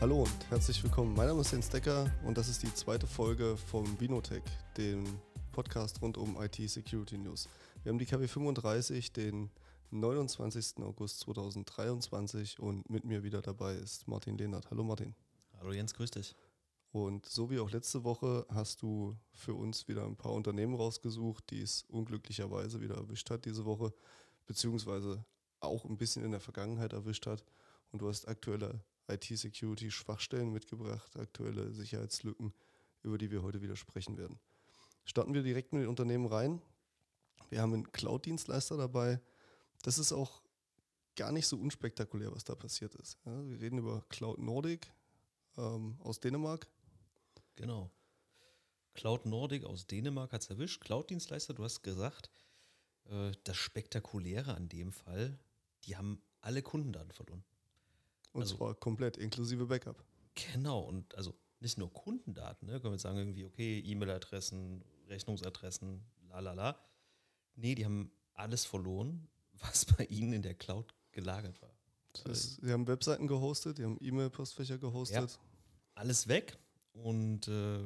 Hallo und herzlich willkommen. Mein Name ist Jens Decker und das ist die zweite Folge vom Binotech, dem Podcast rund um IT Security News. Wir haben die KW 35, den 29. August 2023 und mit mir wieder dabei ist Martin Lehnert. Hallo Martin. Hallo Jens, grüß dich. Und so wie auch letzte Woche hast du für uns wieder ein paar Unternehmen rausgesucht, die es unglücklicherweise wieder erwischt hat diese Woche, beziehungsweise auch ein bisschen in der Vergangenheit erwischt hat. Und du hast aktuelle IT-Security-Schwachstellen mitgebracht, aktuelle Sicherheitslücken, über die wir heute wieder sprechen werden. Starten wir direkt mit den Unternehmen rein. Wir haben einen Cloud-Dienstleister dabei. Das ist auch gar nicht so unspektakulär, was da passiert ist. Ja, wir reden über Cloud Nordic ähm, aus Dänemark. Genau. Cloud Nordic aus Dänemark hat es erwischt. Cloud-Dienstleister, du hast gesagt, äh, das Spektakuläre an dem Fall, die haben alle Kundendaten verloren. Und also, zwar komplett, inklusive Backup. Genau, und also nicht nur Kundendaten, ne? können wir jetzt sagen, irgendwie, okay, E-Mail-Adressen, Rechnungsadressen, la la la. Nee, die haben alles verloren, was bei ihnen in der Cloud gelagert war. Das, sie haben Webseiten gehostet, die haben E-Mail-Postfächer gehostet. Ja, alles weg und äh,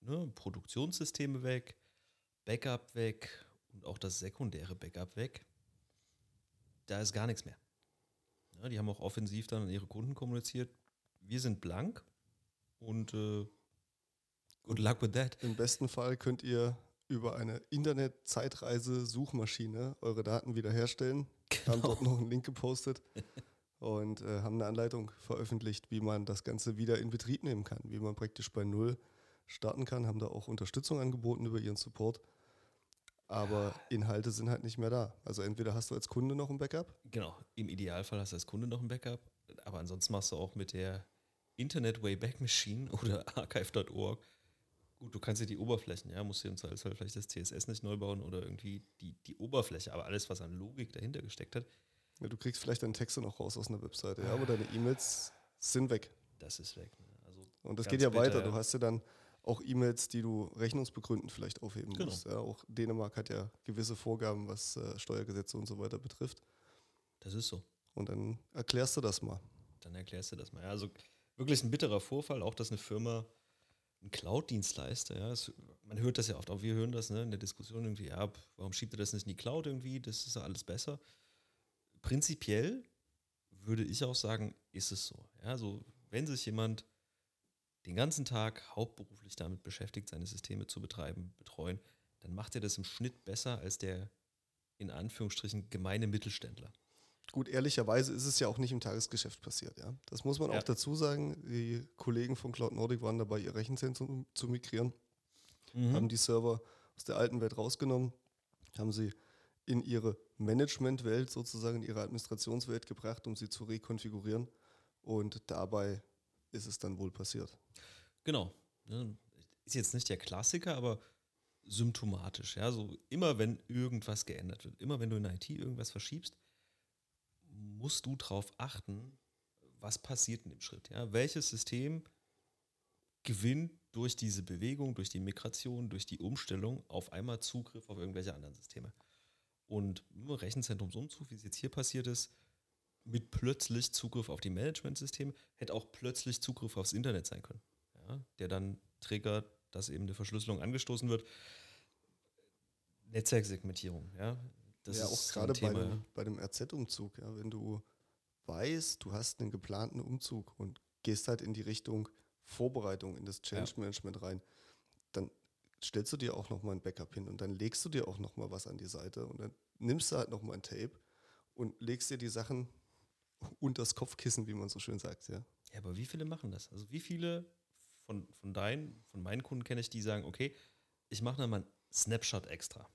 ne, Produktionssysteme weg, Backup weg und auch das sekundäre Backup weg. Da ist gar nichts mehr. Ja, die haben auch offensiv dann an ihre Kunden kommuniziert. Wir sind blank und äh, good luck with that. Im besten Fall könnt ihr über eine Internet-Zeitreise-Suchmaschine eure Daten wiederherstellen. Genau. Haben dort noch einen Link gepostet und äh, haben eine Anleitung veröffentlicht, wie man das Ganze wieder in Betrieb nehmen kann, wie man praktisch bei Null starten kann, haben da auch Unterstützung angeboten über ihren Support aber Inhalte sind halt nicht mehr da. Also entweder hast du als Kunde noch ein Backup. Genau, im Idealfall hast du als Kunde noch ein Backup, aber ansonsten machst du auch mit der Internet Wayback Machine oder archive.org. Gut, du kannst ja die Oberflächen, ja, musst du im Zweifelsfall vielleicht das CSS nicht neu bauen oder irgendwie die, die Oberfläche, aber alles, was an Logik dahinter gesteckt hat. Ja, du kriegst vielleicht deine Texte noch raus aus einer Webseite, ja, aber deine E-Mails sind weg. Das ist weg. Ne? Also Und das geht ja bitter, weiter. Du hast ja dann auch E-Mails, die du rechnungsbegründend vielleicht aufheben genau. musst. Ja, auch Dänemark hat ja gewisse Vorgaben, was äh, Steuergesetze und so weiter betrifft. Das ist so. Und dann erklärst du das mal. Dann erklärst du das mal. Ja, also wirklich ein bitterer Vorfall, auch dass eine Firma, ein Cloud-Dienstleister, ja, es, man hört das ja oft, auch wir hören das ne, in der Diskussion irgendwie, ja, warum schiebt ihr das nicht in die Cloud irgendwie? Das ist ja alles besser. Prinzipiell würde ich auch sagen, ist es so. Ja, also wenn sich jemand den ganzen Tag hauptberuflich damit beschäftigt, seine Systeme zu betreiben, betreuen, dann macht er das im Schnitt besser als der in Anführungsstrichen gemeine Mittelständler. Gut, ehrlicherweise ist es ja auch nicht im Tagesgeschäft passiert. Ja? Das muss man ja. auch dazu sagen. Die Kollegen von Cloud Nordic waren dabei, ihr Rechenzentrum zu migrieren, mhm. haben die Server aus der alten Welt rausgenommen, haben sie in ihre Managementwelt sozusagen, in ihre Administrationswelt gebracht, um sie zu rekonfigurieren. Und dabei ist es dann wohl passiert. Genau. Ist jetzt nicht der Klassiker, aber symptomatisch. Ja, so immer wenn irgendwas geändert wird, immer wenn du in IT irgendwas verschiebst, musst du darauf achten, was passiert in dem Schritt. Ja, welches System gewinnt durch diese Bewegung, durch die Migration, durch die Umstellung auf einmal Zugriff auf irgendwelche anderen Systeme. Und Rechenzentrumsumzug, wie es jetzt hier passiert ist, mit plötzlich Zugriff auf die Managementsysteme, hätte auch plötzlich Zugriff aufs Internet sein können, ja, der dann triggert, dass eben eine Verschlüsselung angestoßen wird. Netzwerksegmentierung, ja. Das ja, auch gerade bei dem, bei dem RZ-Umzug, ja, wenn du weißt, du hast einen geplanten Umzug und gehst halt in die Richtung Vorbereitung in das Change Management ja. rein, dann stellst du dir auch nochmal ein Backup hin und dann legst du dir auch nochmal was an die Seite und dann nimmst du halt nochmal ein Tape und legst dir die Sachen und das Kopfkissen, wie man so schön sagt, ja. Ja, aber wie viele machen das? Also wie viele von, von deinen, von meinen Kunden kenne ich, die sagen, okay, ich mache mal einen Snapshot extra.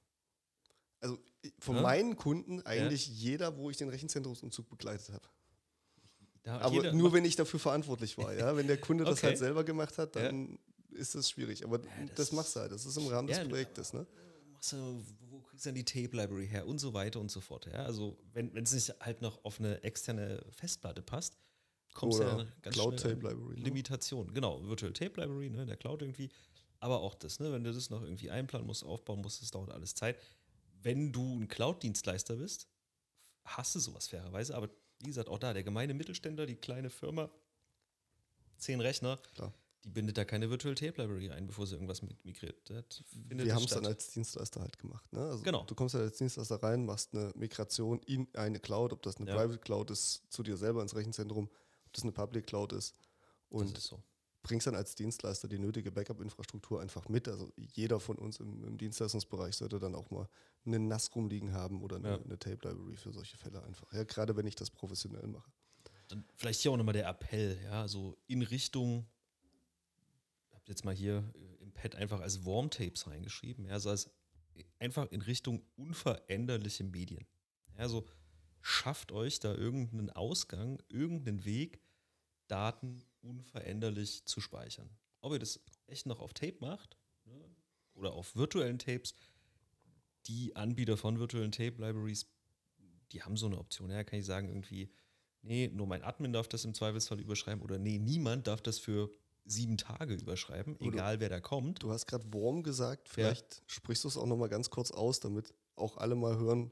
Also von ja? meinen Kunden eigentlich ja? jeder, wo ich den Rechenzentrumsumzug begleitet habe. Aber nur wenn ich dafür verantwortlich war, ja. Wenn der Kunde okay. das halt selber gemacht hat, dann ja. ist das schwierig. Aber das, das, machst du halt. Das ist im Rahmen des Projektes, ne? Machst du, wo kriegst du dann die Tape-Library her und so weiter und so fort. Ja? Also wenn es nicht halt noch auf eine externe Festplatte passt, kommst du ja ganz Cloud schnell Tape Library, ne? Limitation. Ne? Genau, Virtual Tape Library, ne, der Cloud irgendwie. Aber auch das, ne, wenn du das noch irgendwie einplanen musst, aufbauen musst, das dauert alles Zeit. Wenn du ein Cloud-Dienstleister bist, hast du sowas fairerweise. Aber wie gesagt, auch da, der gemeine Mittelständler, die kleine Firma, zehn Rechner, Klar. die bindet da keine Virtual Tape Library ein, bevor sie irgendwas mit migriert. Wir haben es dann als Dienstleister halt gemacht. Ne? Also Genau. Du kommst halt als Dienstleister rein, machst eine Migration in eine Cloud, ob das eine Ja. Private Cloud ist, zu dir selber ins Rechenzentrum, das eine Public Cloud ist. Und ist so. bringst dann als Dienstleister die nötige Backup-Infrastruktur einfach mit. Also jeder von uns im, im Dienstleistungsbereich sollte dann auch mal einen NAS rumliegen haben oder eine, Ja. eine Tape-Library für solche Fälle einfach. Ja, gerade wenn ich das professionell mache. Dann vielleicht hier auch nochmal der Appell, ja, so in Richtung, ich habe jetzt mal hier äh, im Pad einfach als Warm-Tapes reingeschrieben, ja, so als einfach in Richtung unveränderliche Medien. Ja, so schafft euch da irgendeinen Ausgang, irgendeinen Weg, Daten unveränderlich zu speichern. Ob ihr das echt noch auf Tape macht ne, oder auf virtuellen Tapes, die Anbieter von virtuellen Tape-Libraries, die haben so eine Option. Ja, kann ich sagen, irgendwie, nee, nur mein Admin darf das im Zweifelsfall überschreiben oder nee, niemand darf das für sieben Tage überschreiben, Oder- egal wer da kommt. Du hast gerade Worm gesagt, vielleicht sprichst du es auch nochmal ganz kurz aus, damit auch alle mal hören,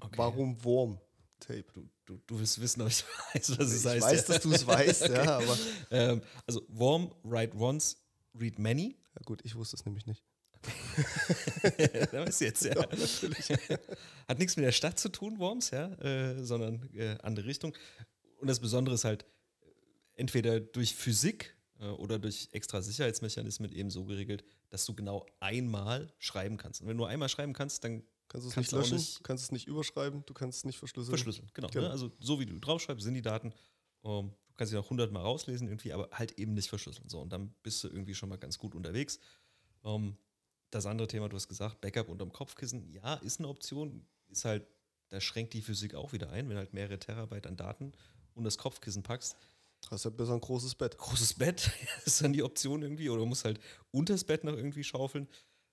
Okay. warum Worm Tape. Du, du, du willst wissen, ob ich weiß, was es Ich heißt. weiß, ja. dass du es weißt, Okay. ja, aber Ähm, also Warm, Write Once, Read Many. ja gut, ich wusste es nämlich nicht. da du jetzt, ja. natürlich. Hat nichts mit der Stadt zu tun, Worms, ja, äh, sondern äh, andere Richtung. Und das Besondere ist halt, entweder durch Physik äh, oder durch extra Sicherheitsmechanismen eben so geregelt, dass du genau einmal schreiben kannst. Und wenn du einmal schreiben kannst, dann Kannst du es nicht du löschen, nicht- kannst es nicht überschreiben, du kannst es nicht verschlüsseln. verschlüsseln. Genau. Genau. Ne? Also so wie du draufschreibst, sind die Daten. Ähm, du kannst sie noch hundertmal rauslesen irgendwie, aber halt eben nicht verschlüsseln. So, und dann bist du irgendwie schon mal ganz gut unterwegs. Ähm, das andere Thema, du hast gesagt, Backup unterm Kopfkissen, ja, ist eine Option, ist halt, da schränkt die Physik auch wieder ein, wenn halt mehrere Terabyte an Daten und das Kopfkissen packst. Hast ja besser ein großes Bett. Großes Bett ist dann die Option irgendwie, oder du musst halt unters Bett noch irgendwie schaufeln.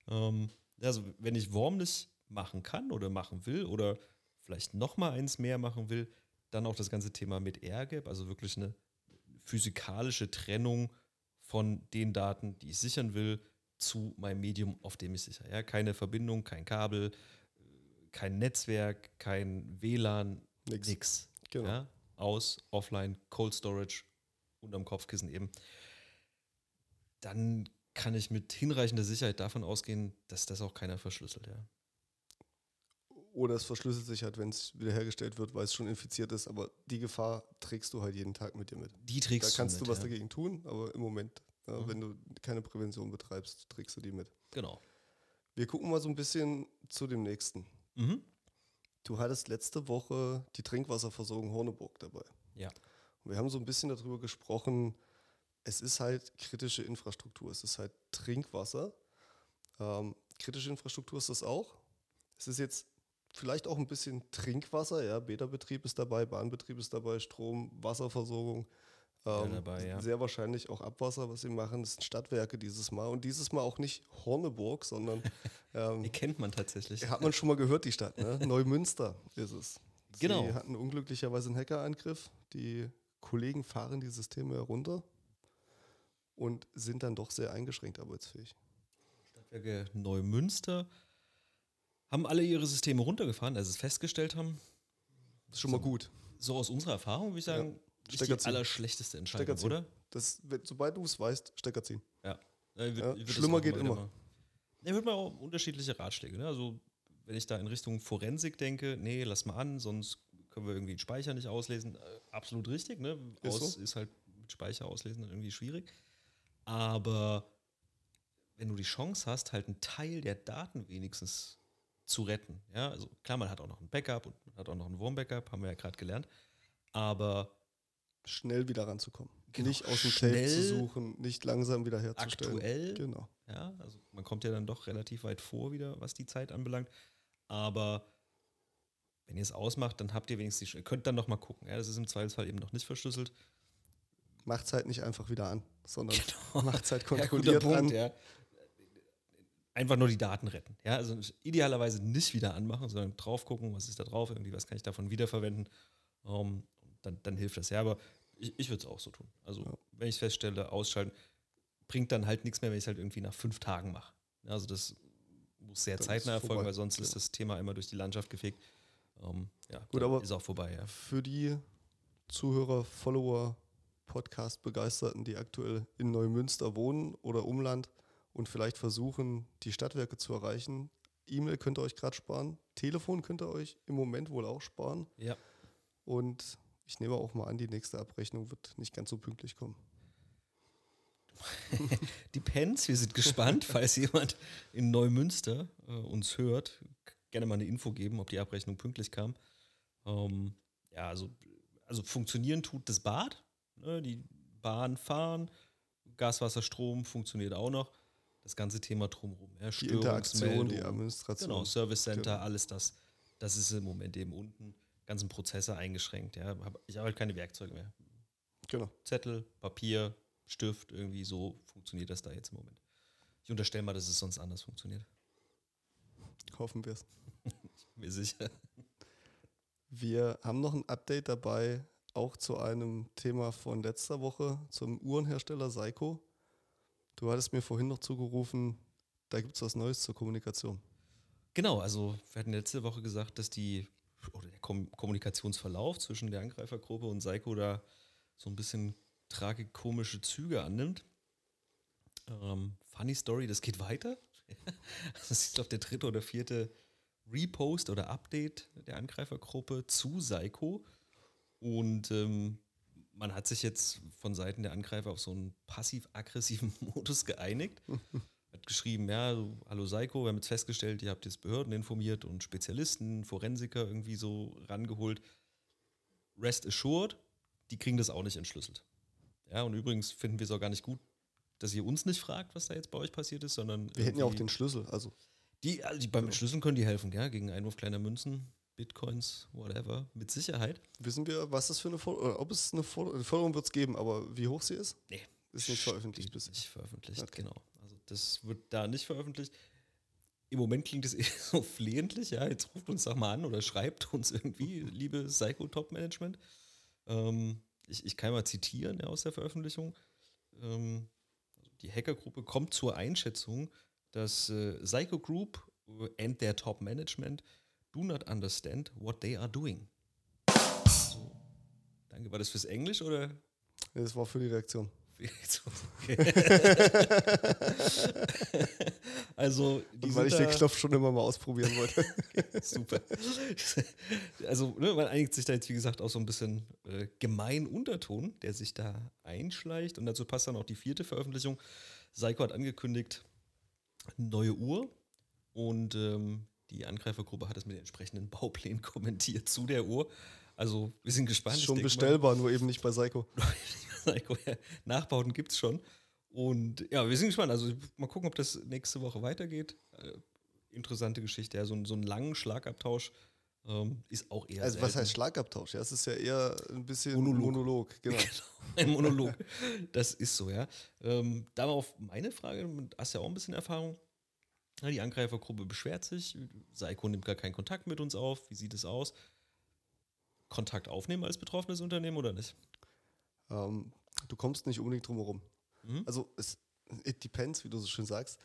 Ähm, also, wenn ich Worm nicht machen kann oder machen will oder vielleicht noch mal eins mehr machen will, dann auch das ganze Thema mit AirGap, also wirklich eine physikalische Trennung von den Daten, die ich sichern will, zu meinem Medium, auf dem ich sichere. Ja, keine Verbindung, kein Kabel, kein Netzwerk, kein WLAN, Nix. nix. Genau. Ja, aus, offline, Cold Storage, unterm Kopfkissen eben. Dann kann ich mit hinreichender Sicherheit davon ausgehen, dass das auch keiner verschlüsselt. Ja. Oder es verschlüsselt sich halt, wenn es wiederhergestellt wird, weil es schon infiziert ist. Aber die Gefahr trägst du halt jeden Tag mit dir mit. Die Da trägst kannst du du mit, was ja. dagegen tun, aber im Moment, ja, Mhm. wenn du keine Prävention betreibst, trägst du die mit. Genau. Wir gucken mal so ein bisschen zu dem nächsten. Mhm. Du hattest letzte Woche die Trinkwasserversorgung Horneburg dabei. Ja. Und wir haben so ein bisschen darüber gesprochen, es ist halt kritische Infrastruktur, es ist halt Trinkwasser. Ähm, kritische Infrastruktur ist das auch. Es ist jetzt vielleicht auch ein bisschen Trinkwasser, ja, Bäderbetrieb ist dabei, Bahnbetrieb ist dabei, Strom, Wasserversorgung. Ähm, dabei, ja. Sehr wahrscheinlich auch Abwasser, was sie machen. Das sind Stadtwerke dieses Mal. Und dieses Mal auch nicht Horneburg, sondern ähm, Die kennt man tatsächlich. hat man schon mal gehört, die Stadt, ne? Neumünster ist es. Genau. Sie hatten unglücklicherweise einen Hackerangriff. Die Kollegen fahren die Systeme herunter und sind dann doch sehr eingeschränkt arbeitsfähig. Stadtwerke Neumünster haben alle ihre Systeme runtergefahren, als sie es festgestellt haben. Das ist schon mal gut. So aus unserer Erfahrung würde ich sagen, ist Stecker die ziehen. allerschlechteste Entscheidung, Stecker ziehen. oder? Das, sobald du es weißt, Stecker ziehen. Ja. Ja, ich würd- Ja, ich schlimmer geht immer. Ja, ich würde mal auch unterschiedliche Ratschläge. Ne? Also, wenn ich da in Richtung Forensik denke, nee, lass mal an, sonst können wir irgendwie den Speicher nicht auslesen. Äh, absolut richtig, ne? Ist Aus so. ist halt mit Speicher auslesen dann irgendwie schwierig. Aber wenn du die Chance hast, halt einen Teil der Daten wenigstens zu retten, ja, also klar, man hat auch noch ein Backup und man hat auch noch ein Wurm-Backup, haben wir ja gerade gelernt. Aber Schnell wieder ranzukommen. Genau, Nicht aus dem Tape zu suchen, nicht langsam wieder herzustellen. aktuell Genau. Ja, also man kommt ja dann doch relativ weit vor wieder, was die Zeit anbelangt. Aber wenn ihr es ausmacht, dann habt ihr wenigstens die Ihr könnt dann noch mal gucken. Ja, das ist im Zweifelsfall eben noch nicht verschlüsselt. Macht's halt nicht einfach wieder an, sondern Genau. macht's halt Ja, guter kontrolliert Punkt, an. ja. Einfach nur die Daten retten. Ja, also idealerweise nicht wieder anmachen, sondern drauf gucken, was ist da drauf, irgendwie, was kann ich davon wiederverwenden. Ähm, dann, dann hilft das. Ja, aber ich, ich würde es auch so tun. Also, Ja. wenn ich feststelle, ausschalten, bringt dann halt nichts mehr, wenn ich es halt irgendwie nach fünf Tagen mache. Ja, Also, das muss sehr Dann zeitnah ist erfolgen, vorbei. weil sonst ist Genau. das Thema immer durch die Landschaft gefegt. Ähm, ja, Gut, aber- ist auch vorbei, ja. Für die Zuhörer, Follower, Podcast-Begeisterten, die aktuell in Neumünster wohnen oder Umland und vielleicht versuchen, die Stadtwerke zu erreichen. E-Mail könnt ihr euch gerade sparen, Telefon könnt ihr euch im Moment wohl auch sparen. Ja. Und ich nehme auch mal an, die nächste Abrechnung wird nicht ganz so pünktlich kommen. Depends, wir sind gespannt, falls jemand in Neumünster äh, uns hört, gerne mal eine Info geben, ob die Abrechnung pünktlich kam. Ähm, ja, also, also funktionieren tut das Bad, ne, die Bahn fahren, Gas, Wasser, Strom funktioniert auch noch. Das ganze Thema drumherum. Ja, die Interaktion, die Administration. Genau, Service Center, genau. alles das. Das ist im Moment eben unten. Ganzen Prozesse eingeschränkt. Ja. Ich habe halt keine Werkzeuge mehr. Genau. Zettel, Papier, Stift, irgendwie so funktioniert das da jetzt im Moment. Ich unterstelle mal, dass es sonst anders funktioniert. Hoffen wir es. ich bin mir sicher. Wir haben noch ein Update dabei, auch zu einem Thema von letzter Woche, zum Uhrenhersteller Seiko. Du hattest mir vorhin noch zugerufen, da gibt es was Neues zur Kommunikation. Genau, also wir hatten letzte Woche gesagt, dass die oder der Kom Kommunikationsverlauf zwischen der Angreifergruppe und Seiko da so ein bisschen tragikomische Züge annimmt. Ähm, funny Story, das geht weiter. das ist, glaube der dritte oder vierte Repost oder Update der Angreifergruppe zu Psycho. Und ähm, man hat sich jetzt von Seiten der Angreifer auf so einen passiv-aggressiven Modus geeinigt. hat geschrieben, ja, hallo Psycho, wir haben jetzt festgestellt, ihr habt jetzt Behörden informiert und Spezialisten, Forensiker irgendwie so rangeholt. Rest assured, die kriegen das auch nicht entschlüsselt. Ja, und übrigens finden wir es auch gar nicht gut, dass ihr uns nicht fragt, was da jetzt bei euch passiert ist, sondern. Wir hätten ja auch den Schlüssel, also. Die, also die beim Schlüsseln können die helfen, ja, gegen Einwurf kleiner Münzen, Bitcoins, whatever, mit Sicherheit. Wissen wir, was das für eine Forderung, ob es eine Forderung wird es geben, aber wie hoch sie ist? Nee. Ist nicht veröffentlicht bis Nicht veröffentlicht, okay. genau. Also das wird da nicht veröffentlicht. Im Moment klingt es eher so flehentlich, ja. Jetzt ruft uns doch mal an oder schreibt uns irgendwie, liebe Psycho Top Management. Ähm, ich, ich kann mal zitieren ja, aus der Veröffentlichung. Ähm, die Hackergruppe kommt zur Einschätzung, dass äh, Psycho Group and their top management do not understand what they are doing. So. Danke. War das fürs Englisch oder? Das war für die Reaktion. Also, die weil ich den Knopf schon immer mal ausprobieren wollte. super. Also, ne, man einigt sich da jetzt, wie gesagt, auch so ein bisschen äh, gemein Unterton, der sich da einschleicht. Und dazu passt dann auch die vierte Veröffentlichung. Seiko hat angekündigt, neue Uhr. Und ähm, die Angreifergruppe hat es mit den entsprechenden Bauplänen kommentiert zu der Uhr. Also, wir sind gespannt. Ist schon bestellbar, mal. nur eben nicht bei Seiko. Seiko. Ja, Nachbauten gibt es schon. Und ja, wir sind gespannt. Also mal gucken, ob das nächste Woche weitergeht. Äh, interessante Geschichte. Ja, so, so einen langen Schlagabtausch ähm, ist auch eher. Also, selten. was heißt Schlagabtausch? Ja, es ist ja eher ein bisschen Monolog. Monolog genau. genau. ein Monolog. das ist so, ja. Ähm, darauf meine Frage: Du hast ja auch ein bisschen Erfahrung. Ja, die Angreifergruppe beschwert sich. Seiko nimmt gar keinen Kontakt mit uns auf. Wie sieht es aus? Kontakt aufnehmen als betroffenes Unternehmen oder nicht? Ähm, du kommst nicht unbedingt drum herum. Mhm. Also es it depends, wie du so schön sagst.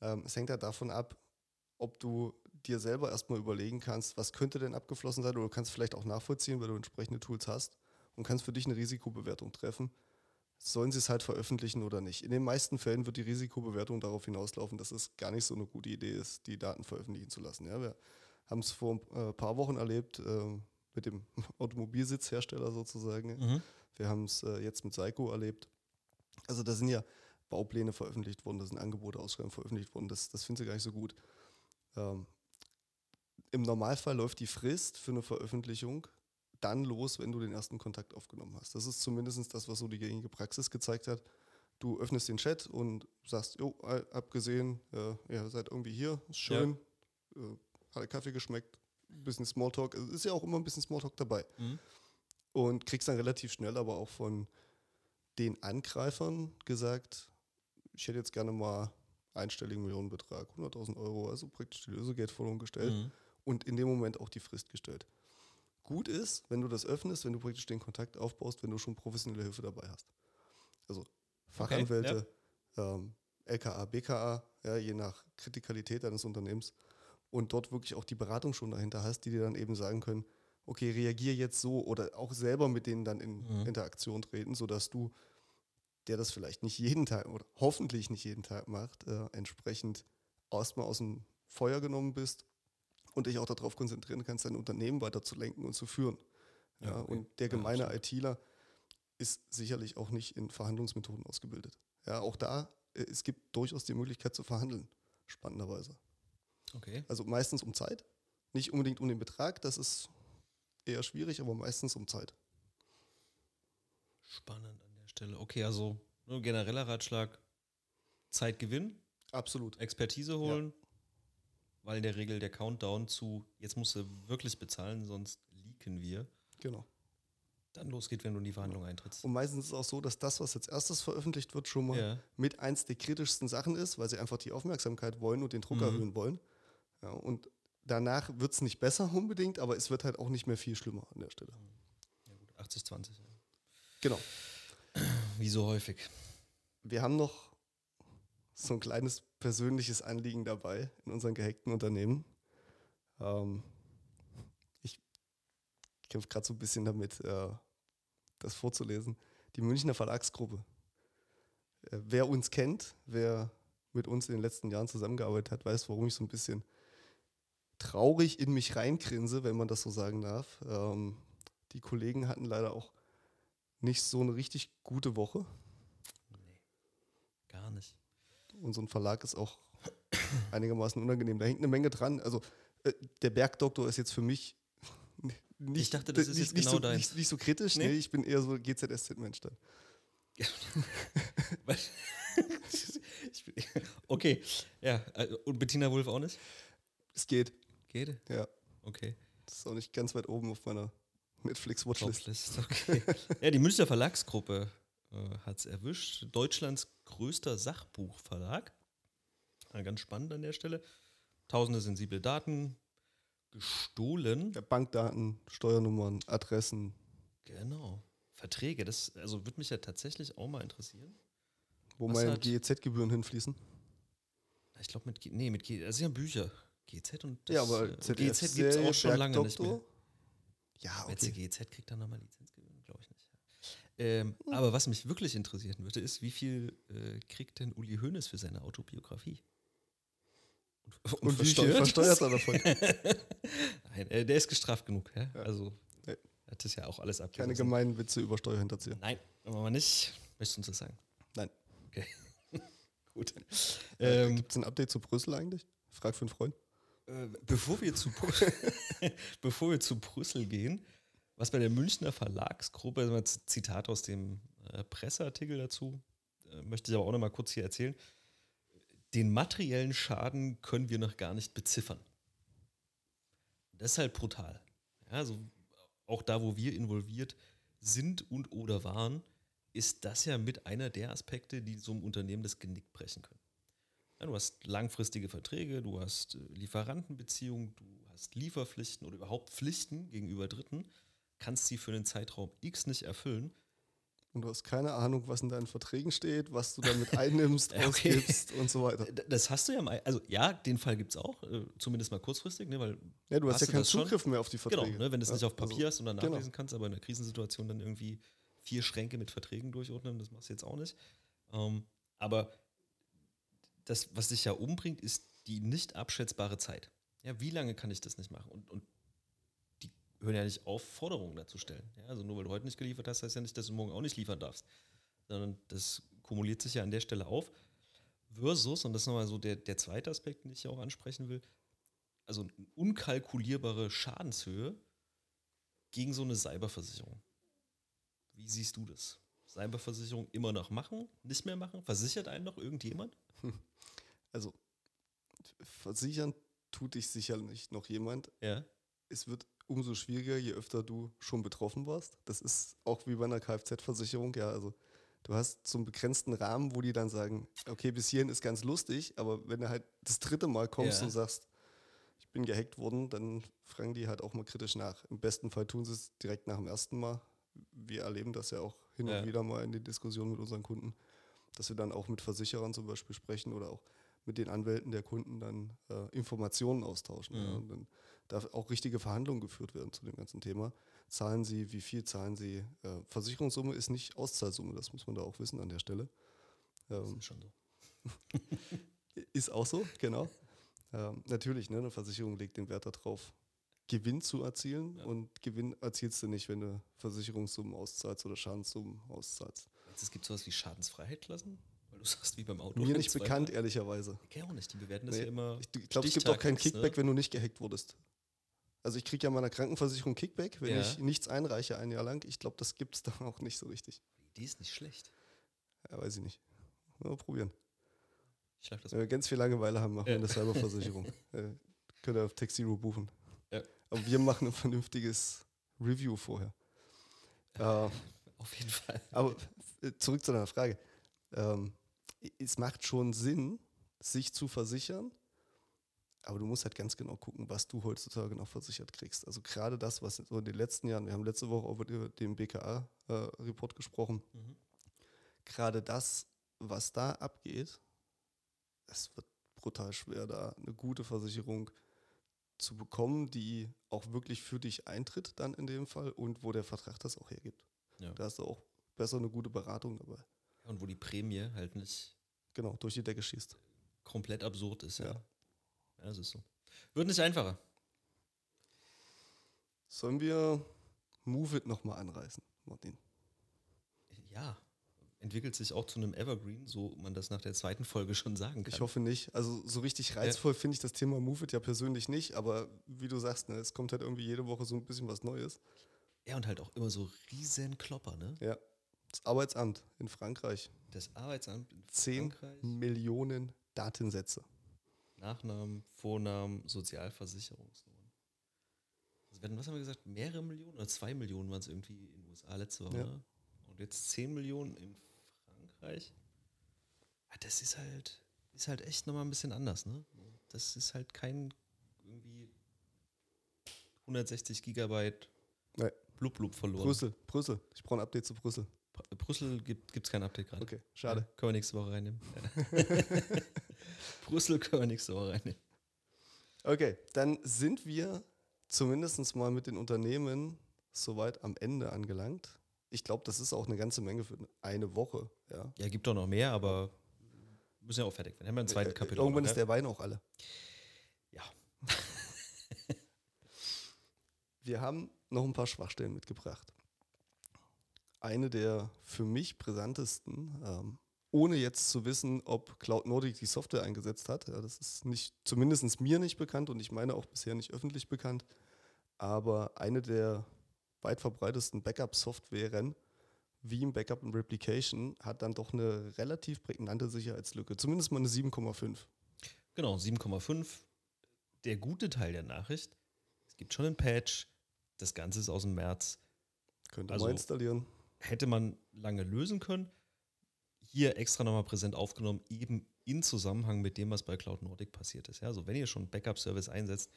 Ähm, es hängt ja davon ab, ob du dir selber erstmal überlegen kannst, was könnte denn abgeflossen sein, oder du kannst vielleicht auch nachvollziehen, weil du entsprechende Tools hast und kannst für dich eine Risikobewertung treffen. Sollen sie es halt veröffentlichen oder nicht? In den meisten Fällen wird die Risikobewertung darauf hinauslaufen, dass es gar nicht so eine gute Idee ist, die Daten veröffentlichen zu lassen. Ja, wir haben es vor ein äh, paar Wochen erlebt äh, mit dem Automobilsitzhersteller sozusagen. Mhm. Wir haben es äh, jetzt mit Seiko erlebt. Also da sind ja Baupläne veröffentlicht worden, da sind Angebote, Ausschreibungen veröffentlicht worden. Das, das finden sie gar nicht so gut. Ähm, Im Normalfall läuft die Frist für eine Veröffentlichung dann los, wenn du den ersten Kontakt aufgenommen hast. Das ist zumindest das, was so die gängige Praxis gezeigt hat. Du öffnest den Chat und sagst, jo, abgesehen, äh, ihr seid irgendwie hier, ist schön, ja. äh, hat Kaffee geschmeckt, ein bisschen Smalltalk. Es ist ja auch immer ein bisschen Smalltalk dabei. Mhm und kriegst dann relativ schnell aber auch von den Angreifern gesagt, ich hätte jetzt gerne mal einstelligen Millionenbetrag, 100.000 Euro, also praktisch die Lösegeldforderung gestellt mhm. und in dem Moment auch die Frist gestellt. Gut ist, wenn du das öffnest, wenn du praktisch den Kontakt aufbaust, wenn du schon professionelle Hilfe dabei hast. Also Fachanwälte, okay, ja. ähm, LKA, BKA, ja, je nach Kritikalität deines Unternehmens und dort wirklich auch die Beratung schon dahinter hast, die dir dann eben sagen können, okay, reagier jetzt so oder auch selber mit denen dann in Mhm. Interaktion treten, sodass du, der das vielleicht nicht jeden Tag oder hoffentlich nicht jeden Tag macht, äh, entsprechend erstmal aus dem Feuer genommen bist und dich auch darauf konzentrieren kannst, dein Unternehmen weiter zu lenken und zu führen. Ja, Ja, okay. Und der Ja, gemeine absolut. ITler ist sicherlich auch nicht in Verhandlungsmethoden ausgebildet. Ja, auch da, äh, es gibt durchaus die Möglichkeit zu verhandeln, spannenderweise. Okay. Also meistens um Zeit, nicht unbedingt um den Betrag, das ist eher schwierig, aber meistens um Zeit. Spannend an der Stelle. Okay, also nur genereller Ratschlag: Zeit gewinnen, Absolut. Expertise holen, weil in der Regel der Countdown zu jetzt musst du wirklich bezahlen, sonst leaken wir, Genau. dann losgeht, wenn du in die Verhandlung eintrittst. Und meistens ist es auch so, dass das, was als erstes veröffentlicht wird, schon mal Ja. mit eins der kritischsten Sachen ist, weil sie einfach die Aufmerksamkeit wollen und den Druck Mhm. erhöhen wollen. Ja, und danach wird es nicht besser unbedingt, aber es wird halt auch nicht mehr viel schlimmer an der Stelle. Ja, gut, 80-20. Ja. Genau. Wie so häufig. Wir haben noch so ein kleines persönliches Anliegen dabei in unseren gehackten Unternehmen. Ähm, ich kämpfe gerade so ein bisschen damit, äh, das vorzulesen. Die Münchner Verlagsgruppe. Äh, wer uns kennt, wer mit uns in den letzten Jahren zusammengearbeitet hat, weiß, warum ich so ein bisschen traurig in mich reingrinse, wenn man das so sagen darf. Ähm, die Kollegen hatten leider auch nicht so eine richtig gute Woche. Nee, gar nicht. Und so ein Verlag ist auch einigermaßen unangenehm. Da hängt eine Menge dran. Also äh, der Bergdoktor ist jetzt für mich nicht, Ich dachte, das ist nicht, jetzt nicht, genau so, nicht, nicht so kritisch. Nee? Nee, ich bin eher so GZSZ-Mensch dann. Okay, ja. äh, Und Bettina Wolf auch nicht? Es geht. Geht? Ja. Okay. Das ist auch nicht ganz weit oben auf meiner Netflix-Watchlist. Okay. ja, die Münchner Verlagsgruppe äh, hat es erwischt. Deutschlands größter Sachbuchverlag. Ja, ganz spannend an der Stelle. Tausende sensible Daten gestohlen. Ja, Bankdaten, Steuernummern, Adressen. Genau. Verträge, das also würde mich ja tatsächlich auch mal interessieren. Wo Was meine GEZ-Gebühren hinfließen. Ich glaube mit G nee, mit G das sind ja Bücher. GZ und das, ja, aber äh, ZDF GZ gibt es auch schon lange nicht mehr. Ja, okay. GZ kriegt dann nochmal nicht. Ähm, aber was mich wirklich interessieren würde, ist, wie viel äh, kriegt denn Uli Hoeneß für seine Autobiografie? Und, Und wie viel versteuert er davon? Nein, äh, der ist gestraft genug. Ja? Ja. Also, Nee. er hat das ja auch alles Keine abgegeben. gemeinen Witze über Steuerhinterziehung. Nein, machen wir nicht. Möchtest du uns das sagen? Nein. Okay. Gut. Äh, Ähm, Gibt es ein Update zu Brüssel eigentlich? Frag für einen Freund. Äh, bevor, wir zu bevor wir zu Brüssel gehen, was bei der Münchner Verlagsgruppe, also ein Zitat aus dem äh, Presseartikel dazu, äh, möchte ich aber auch noch mal kurz hier erzählen. Den materiellen Schaden können wir noch gar nicht beziffern. Das ist halt brutal. Ja, also auch da, wo wir involviert sind und oder waren, ist das ja mit einer der Aspekte, die so einem Unternehmen das Genick brechen können. Ja, du hast langfristige Verträge, du hast äh, Lieferantenbeziehungen, du hast Lieferpflichten oder überhaupt Pflichten gegenüber Dritten, kannst sie für einen Zeitraum X nicht erfüllen. Und du hast keine Ahnung, was in deinen Verträgen steht, was du damit einnimmst, okay. ausgibst und so weiter. Das hast du ja mal, also ja, den Fall gibt es auch, äh, zumindest mal kurzfristig, ne, weil Ja, du hast, Hast ja keinen das schon? Zugriff mehr auf die Verträge. Genau, ne, wenn du es Ja, nicht auf Papier also, hast und dann genau. nachlesen kannst, aber in einer Krisensituation dann irgendwie vier Schränke mit Verträgen durchordnen, das machst du jetzt auch nicht. Ähm, aber das, was dich ja umbringt, ist die nicht abschätzbare Zeit. Ja, wie lange kann ich das nicht machen? Und, und hören ja nicht auf, Forderungen dazu stellen. Ja, also nur weil du heute nicht geliefert hast, heißt ja nicht, dass du morgen auch nicht liefern darfst. Sondern das kumuliert sich ja an der Stelle auf. Versus, und das ist nochmal so der, der zweite Aspekt, den ich ja auch ansprechen will, also eine unkalkulierbare Schadenshöhe gegen so eine Cyberversicherung. Wie siehst du das? Cyberversicherung immer noch machen, nicht mehr machen? Versichert einen noch irgendjemand? Also, versichern tut dich sicherlich noch jemand. Ja. Es wird umso schwieriger, je öfter du schon betroffen warst. Das ist auch wie bei einer Kfz-Versicherung. Ja, also du hast so einen begrenzten Rahmen, wo die dann sagen, okay, bis hierhin ist ganz lustig, aber wenn du halt das dritte Mal kommst Ja. und sagst, ich bin gehackt worden, dann fragen die halt auch mal kritisch nach. Im besten Fall tun sie es direkt nach dem ersten Mal. Wir erleben das ja auch hin Ja. und wieder mal in den Diskussionen mit unseren Kunden, dass wir dann auch mit Versicherern zum Beispiel sprechen oder auch mit den Anwälten der Kunden dann äh, Informationen austauschen. Mhm. Ja, und dann darf auch richtige Verhandlungen geführt werden zu dem ganzen Thema. Zahlen Sie, wie viel zahlen Sie? Äh, Versicherungssumme ist nicht Auszahlsumme, das muss man da auch wissen an der Stelle. Das Ähm, ist schon so. ist auch so, genau. Ähm, natürlich, ne, eine Versicherung legt den Wert darauf, Gewinn zu erzielen Ja. und Gewinn erzielst du nicht, wenn du Versicherungssummen auszahlst oder Schadenssummen auszahlst. Es gibt sowas wie Schadensfreiheitklassen, du sagst, wie beim Auto. Mir nicht bekannt, ehrlicherweise. Ich kenne auch nicht, die bewerten das Nee, ja immer. Ich, ich glaube, es gibt auch keinen stichtagfix, Kickback, ne? wenn du nicht gehackt wurdest. Also ich kriege ja meiner Krankenversicherung Kickback, wenn Ja. ich nichts einreiche ein Jahr lang. Ich glaube, das gibt es dann auch nicht so richtig. Die ist nicht schlecht. Ja, weiß ich nicht. Mal probieren. Ich das Wenn wir ganz viel Langeweile haben, machen wir Ja. eine Cyberversicherung. äh, könnt ihr auf Textiro buchen. Ja. Aber wir machen ein vernünftiges Review vorher. Äh, auf jeden Fall. aber äh, zurück zu deiner Frage. Ähm, es macht schon Sinn, sich zu versichern, aber du musst halt ganz genau gucken, was du heutzutage noch versichert kriegst. Also gerade das, was so in den letzten Jahren, wir haben letzte Woche auch über den BKA-Report gesprochen, Mhm. gerade das, was da abgeht, es wird brutal schwer, da eine gute Versicherung zu bekommen, die auch wirklich für dich eintritt dann in dem Fall und wo der Vertrag das auch hergibt. Ja. Da hast du auch besser eine gute Beratung dabei. Und wo die Prämie halt nicht Genau, durch die Decke schießt. komplett absurd ist, ja. Ja. Ja, das ist so. Wird nicht einfacher. Sollen wir Move It nochmal anreißen, Martin? Ja. Entwickelt sich auch zu einem Evergreen, so man das nach der zweiten Folge schon sagen kann. Ich hoffe nicht. Also so richtig reizvoll finde ich das Thema Move It ja persönlich nicht, aber wie du sagst, ne, es kommt halt irgendwie jede Woche so ein bisschen was Neues. Ja, und halt auch immer so riesen Klopper, ne? Ja. Das Arbeitsamt in Frankreich. Das Arbeitsamt in 10 Frankreich. Millionen Datensätze. Nachnamen, Vornamen, Sozialversicherungsnummer. Also werden, was haben wir gesagt? Mehrere Millionen oder zwei Millionen waren es irgendwie in den USA letzte Woche. Ja. Und jetzt zehn Millionen in Frankreich. Ah, Das ist halt, ist halt echt nochmal ein bisschen anders, ne? Das ist halt kein irgendwie 160 Gigabyte Nee. blub blub verloren. Brüssel, Brüssel. Ich brauche ein Update zu Brüssel. Br- Brüssel gibt es kein Update gerade. Okay, schade. Ja, können wir nächste Woche reinnehmen. Brüssel können wir nächste Woche reinnehmen. Okay, dann sind wir zumindest mal mit den Unternehmen soweit am Ende angelangt. Ich glaube, das ist auch eine ganze Menge für eine Woche. Ja. Ja, gibt doch noch mehr, aber wir müssen ja auch fertig werden. Haben wir ein zweites Äh, Kapitel. Irgendwann noch, ist der Wein auch alle. Ja. Wir haben noch ein paar Schwachstellen mitgebracht. Eine der für mich brisantesten, ähm, ohne jetzt zu wissen, ob Cloud Nordic die Software eingesetzt hat. Ja, das ist nicht, zumindest mir nicht bekannt und ich meine auch bisher nicht öffentlich bekannt. Aber eine der weit verbreitesten Backup-Softwaren, wie im Backup und Replication, hat dann doch eine relativ prägnante Sicherheitslücke. Zumindest mal eine 7,5. Genau, 7,5. Der gute Teil der Nachricht, es gibt schon einen Patch, das Ganze ist aus dem März. Könnt ihr Also- mal installieren. Hätte man lange lösen können. Hier extra nochmal präsent aufgenommen, eben in Zusammenhang mit dem, was bei Cloud Nordic passiert ist. Ja, also wenn ihr schon Backup-Service einsetzt,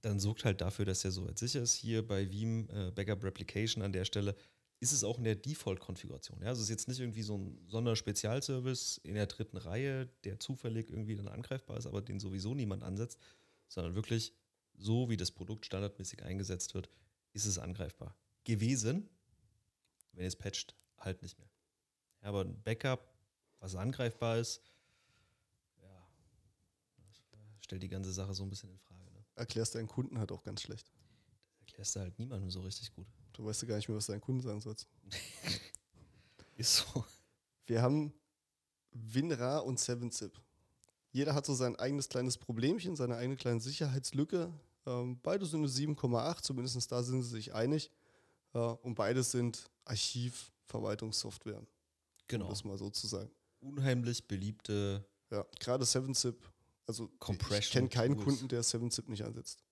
dann sorgt halt dafür, dass der soweit sicher ist. Hier bei Veeam äh, Backup Replication an der Stelle ist es auch in der Default-Konfiguration. Ja, also es ist jetzt nicht irgendwie so ein Sonderspezialservice in der dritten Reihe, der zufällig irgendwie dann angreifbar ist, aber den sowieso niemand ansetzt, sondern wirklich so, wie das Produkt standardmäßig eingesetzt wird, ist es angreifbar gewesen. Wenn ihr es patcht, halt nicht mehr. Ja, aber ein Backup, was angreifbar ist, ja, stellt die ganze Sache so ein bisschen in Frage. Ne? Erklärst deinen Kunden halt auch ganz schlecht. Das erklärst du halt niemandem so richtig gut. Du weißt ja gar nicht mehr, was deinen Kunden sagen sollst. Ist so. Wir haben WinRAR und 7-Zip. Jeder hat so sein eigenes kleines Problemchen, seine eigene kleine Sicherheitslücke. Ähm, beide sind eine 7,8, zumindest da sind sie sich einig. Und beides sind Archivverwaltungssoftware, um Genau. das mal so zu sagen. Unheimlich beliebte, Ja, gerade 7-Zip, also ich Compression kenne keinen Tools. Kunden, der 7-Zip nicht einsetzt.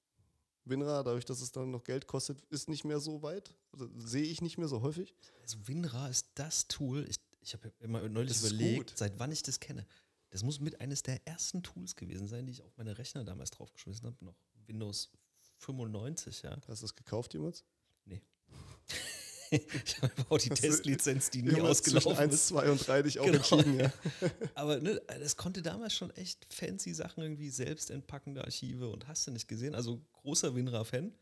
WinRAR, dadurch, dass es dann noch Geld kostet, ist nicht mehr so weit. Also, sehe ich nicht mehr so häufig. also WinRAR ist das Tool. Ich, ich habe immer neulich Das überlegt, gut. seit wann ich das kenne. Das muss mit eines der ersten Tools gewesen sein, die ich auf meine Rechner damals draufgeschmissen habe. Noch Windows 95, ja. Hast du es gekauft jemals? Nee. Ich habe auch die Testlizenz, die nie zwischen ausgelaufen 1, ist. 2 und 3 dich auch Genau. entschieden, ja. Aber ne, das konnte damals schon echt fancy Sachen irgendwie selbst entpackende Archive und hast du nicht gesehen. Also großer WinRAR-Fan.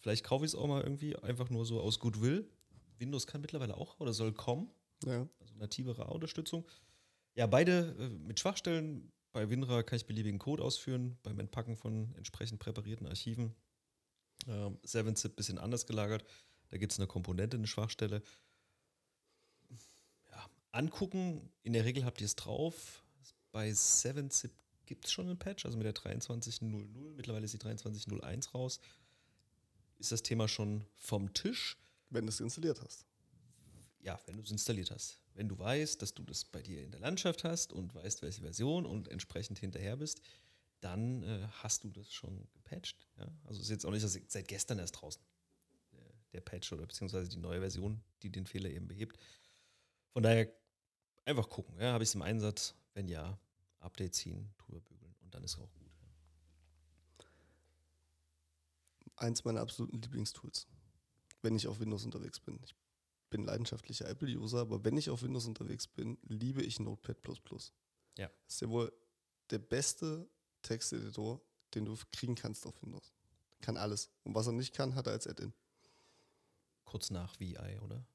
Vielleicht kaufe ich es auch mal irgendwie, einfach nur so aus Goodwill. Windows kann mittlerweile auch oder soll kommen. ja. also native RA-Unterstützung. Ja, beide äh, mit Schwachstellen. Bei WinRAR kann ich beliebigen Code ausführen, beim Entpacken von entsprechend präparierten Archiven. Ähm, 7-Zip ein bisschen anders gelagert. Da gibt es eine Komponente, eine Schwachstelle. Ja, angucken, in der Regel habt ihr es drauf. Bei 7-Zip gibt es schon einen Patch, also mit der 23.00. Mittlerweile ist die 23.01 raus. Ist das Thema schon vom Tisch? Wenn du es installiert hast. Ja, wenn du es installiert hast. Wenn du weißt, dass du das bei dir in der Landschaft hast und weißt, welche Version und entsprechend hinterher bist, dann äh, hast du das schon gepatcht. Ja? Also ist jetzt auch nicht dass seit gestern erst draußen der, Patch oder beziehungsweise die neue Version, die den Fehler eben behebt. Von daher einfach gucken. Ja? Habe ich es im Einsatz? Wenn ja, Update ziehen, drüber bügeln und dann ist auch gut. Eins meiner absoluten Lieblingstools, wenn ich auf Windows unterwegs bin. Ich bin leidenschaftlicher Apple-User, aber wenn ich auf Windows unterwegs bin, liebe ich Notepad++. Ja. Das ist ja wohl der beste Texteditor, den du kriegen kannst auf Windows. Kann alles. Und was er nicht kann, hat er als Add-in. Kurz nach VI, oder?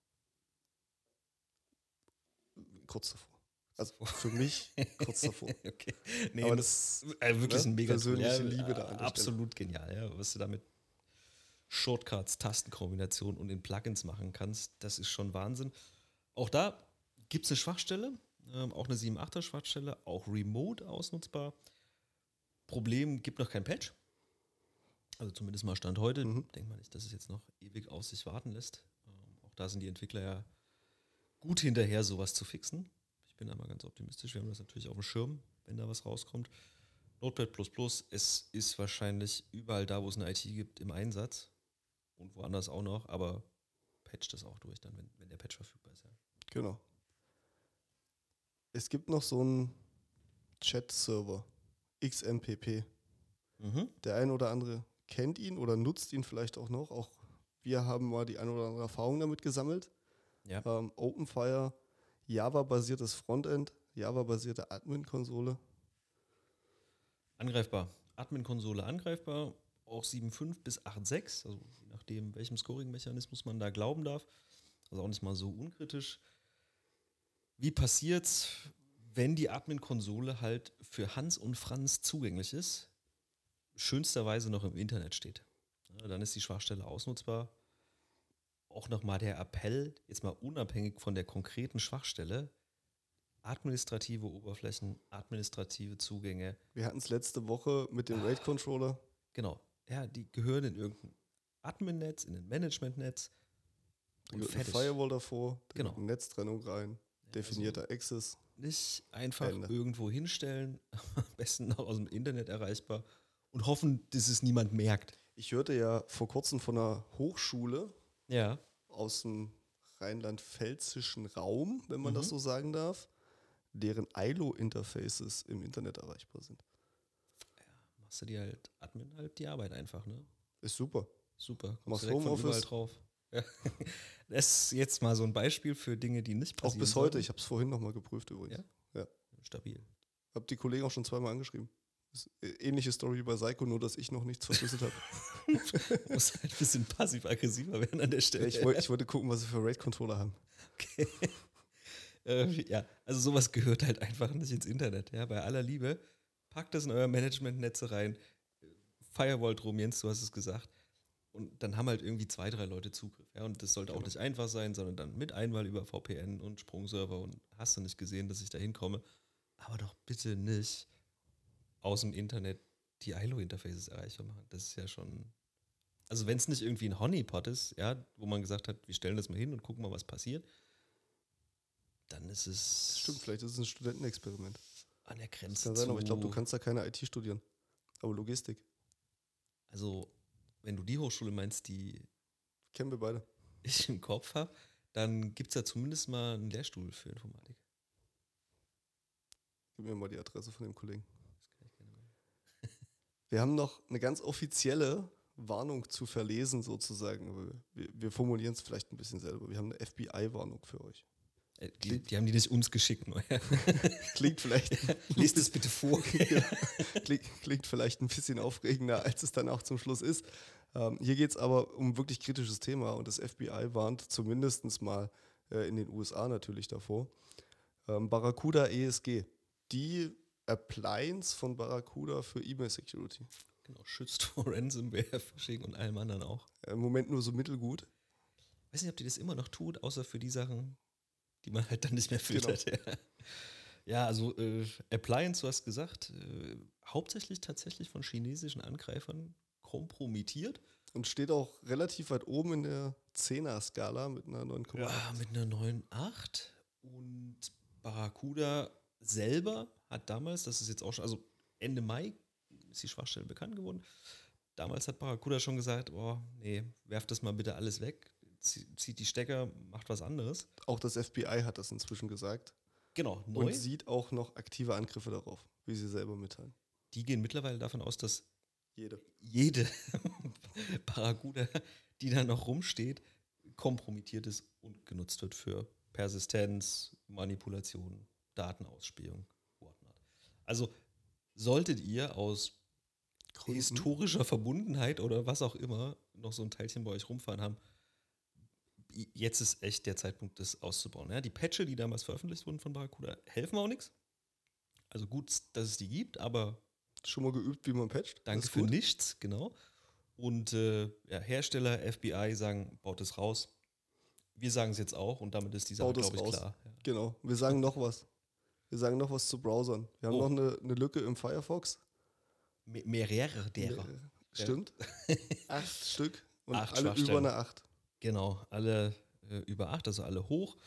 Kurz davor. Also für mich kurz davor. okay. Nee, aber das das, Äh, wirklich Ne? ein mega Persönliche Tool, Liebe da der Absolut genial, ja. Was du damit Shortcuts, Tastenkombinationen und in Plugins machen kannst, das ist schon Wahnsinn. Auch da gibt es eine Schwachstelle, ähm, auch eine 7.8er Schwachstelle, auch remote ausnutzbar. Problem gibt noch kein Patch. Also zumindest mal Stand heute. Mhm. Denkt man nicht, dass es jetzt noch ewig auf sich warten lässt. Ähm, auch da sind die Entwickler ja gut hinterher, sowas zu fixen. Ich bin da mal ganz optimistisch. Wir haben das natürlich auf dem Schirm, wenn da was rauskommt. Notepad es ist wahrscheinlich überall da, wo es eine IT gibt, im Einsatz und woanders auch noch, aber patcht das auch durch dann, wenn, wenn der Patch verfügbar ist. Ja. genau. Es gibt noch so einen Chat-Server, XMPP. Mhm. Der ein oder andere kennt ihn oder nutzt ihn vielleicht auch noch. Auch wir haben mal die ein oder andere Erfahrung damit gesammelt. Ja. Ähm, OpenFire, Java-basiertes Frontend, Java-basierte Admin-Konsole. Angreifbar. Admin-Konsole angreifbar, auch 7.5 bis 8.6, also je nachdem, welchem Scoring-Mechanismus man da glauben darf. Also auch nicht mal so unkritisch. Wie passiert's, wenn die Admin-Konsole halt für Hans und Franz zugänglich ist, schönsterweise noch im Internet steht? Ja, dann ist die Schwachstelle ausnutzbar. Auch nochmal der Appell, jetzt mal unabhängig von der konkreten Schwachstelle, administrative Oberflächen, administrative Zugänge, Wir hatten es letzte Woche mit Ah. dem RAID-Controller. Genau. Ja, die gehören in irgendein Admin-Netz, in ein Management-Netz. Und fertig. Firewall davor, da Genau. Netztrennung rein, definierter Access. Nicht einfach Ende. irgendwo hinstellen, am besten noch aus dem Internet erreichbar und hoffen, dass es niemand merkt. Ich hörte ja vor kurzem von einer Hochschule Ja. aus dem rheinland-pfälzischen Raum, wenn man Mhm. das so sagen darf, deren ILO-Interfaces im Internet erreichbar sind. Machst du dir halt Admin halt die Arbeit einfach, ne? Ist super. Super. Kommst Machst Homeoffice. drauf. Ja. Das ist jetzt mal so ein Beispiel für Dinge, die nicht Auch passieren. bis heute. sollten. Ich habe es vorhin nochmal geprüft übrigens. Ja? Stabil. Habe die Kollegen auch schon zweimal angeschrieben. Äh, ähnliche Story wie bei Psycho, nur dass ich noch nichts verschlüsselt habe. Muss halt ein bisschen passiv-aggressiver werden an der Stelle. ich, wollt, ich wollte gucken, was sie für RAID-Controller haben. Okay. äh, ja, also sowas gehört halt einfach nicht ins Internet. Ja, bei aller Liebe, packt das in euer Management-Netze rein, Firewall drum, Jens, du hast es gesagt. Und dann haben halt irgendwie zwei, drei Leute Zugriff. Ja, und das sollte auch Genau. nicht einfach sein, sondern dann mit Einwahl über VPN und Sprungserver und hast du nicht gesehen, dass ich da hinkomme. Aber doch bitte nicht aus dem Internet die ILO-Interfaces erreichbar machen. Das ist ja schon. Also, wenn es nicht irgendwie ein Honeypot ist, ja, wo man gesagt hat, wir stellen das mal hin und gucken mal, was passiert, dann ist es Stimmt, vielleicht ist es ein Studentenexperiment. an der Das Grenze kann sein, zu. aber ich glaube, du kannst da keine IT studieren. Aber Logistik. Also, wenn du die Hochschule meinst, die Kennen wir beide. ich im Kopf habe, dann gibt es da zumindest mal einen Lehrstuhl für Informatik. Gib mir mal die Adresse von dem Kollegen. Das kann ich gerne machen. Wir haben noch eine ganz offizielle Warnung zu verlesen sozusagen. Wir, wir formulieren es vielleicht ein bisschen selber. Wir haben eine FBI-Warnung für euch. Äh, die, die, haben die nicht uns geschickt. klingt vielleicht. Lest es bitte vor. klingt, klingt, vielleicht ein bisschen aufregender, als es dann auch zum Schluss ist. Ähm, hier geht es aber um ein wirklich kritisches Thema und das FBI warnt zumindest mal äh, in den USA natürlich davor. Ähm, Barracuda ESG, die Appliance von Barracuda für E-Mail-Security. Genau, schützt vor Ransomware, Phishing und allem anderen auch. Im Moment nur so mittelgut. Ich weiß nicht, ob die das immer noch tut, außer für die Sachen, die man halt dann nicht mehr filtert. Genau. Ja. ja, also äh, Appliance, du hast gesagt, äh, hauptsächlich tatsächlich von chinesischen Angreifern kompromittiert. Und steht auch relativ weit oben in der 10er-Skala mit einer 9,8. Ja, mit einer 9,8. Und Barracuda selber hat damals, das ist jetzt auch schon, also Ende Mai ist die Schwachstelle bekannt geworden. Damals hat Barracuda schon gesagt, oh, nee, werft das mal bitte alles weg, zieht die Stecker, macht was anderes. Auch das FBI hat das inzwischen gesagt. Genau, neu. Und sieht auch noch aktive Angriffe darauf, wie sie selber mitteilen. Die gehen mittlerweile davon aus, dass jede, jede Barracuda, die da noch rumsteht, kompromittiert ist und genutzt wird für Persistenz, Manipulation, Datenausspähung, whatnot. Also solltet ihr aus Gründen. historischer Verbundenheit oder was auch immer noch so ein Teilchen bei euch rumfahren haben, jetzt ist echt der Zeitpunkt, das auszubauen. Ja, die Patche, die damals veröffentlicht wurden von Barracuda, helfen auch nichts. Also gut, dass es die gibt, aber. Schon mal geübt, wie man patcht. Danke für nichts, genau. Und äh, ja, Hersteller, FBI sagen, baut es raus. Wir sagen es jetzt auch und damit ist die Sache, glaube ich, raus. klar. Ja. Genau. Wir sagen noch was. Wir sagen noch was zu Browsern. Wir haben oh. noch eine, eine Lücke im Firefox. Me mehrere derer. Stimmt. acht Stück und acht alle über eine acht. Genau, alle äh, über acht, also alle hoch.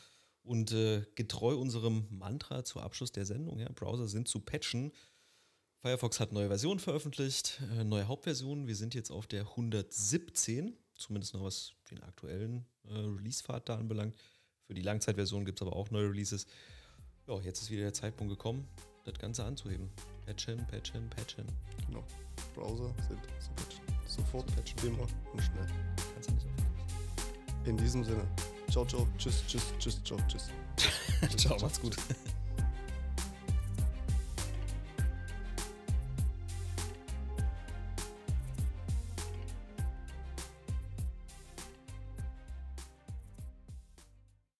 Und äh, getreu unserem Mantra zu Abschluss der Sendung, ja, Browser sind zu patchen. Firefox hat neue Versionen veröffentlicht, äh, neue Hauptversionen. Wir sind jetzt auf der 117, zumindest noch was den aktuellen äh, Release-Pfad da anbelangt. Für die Langzeitversion gibt es aber auch neue Releases ja, jetzt ist wieder der Zeitpunkt gekommen, das Ganze anzuheben. Patchen, patchen, patchen. Genau. Browser sind zu patchen. Sofort patchen. Immer und schnell. Kannst du nicht aufhören. In diesem Sinne. Ciao, ciao. Tschüss, tschüss, tschüss, ciao, tschüss. ciao, macht's gut.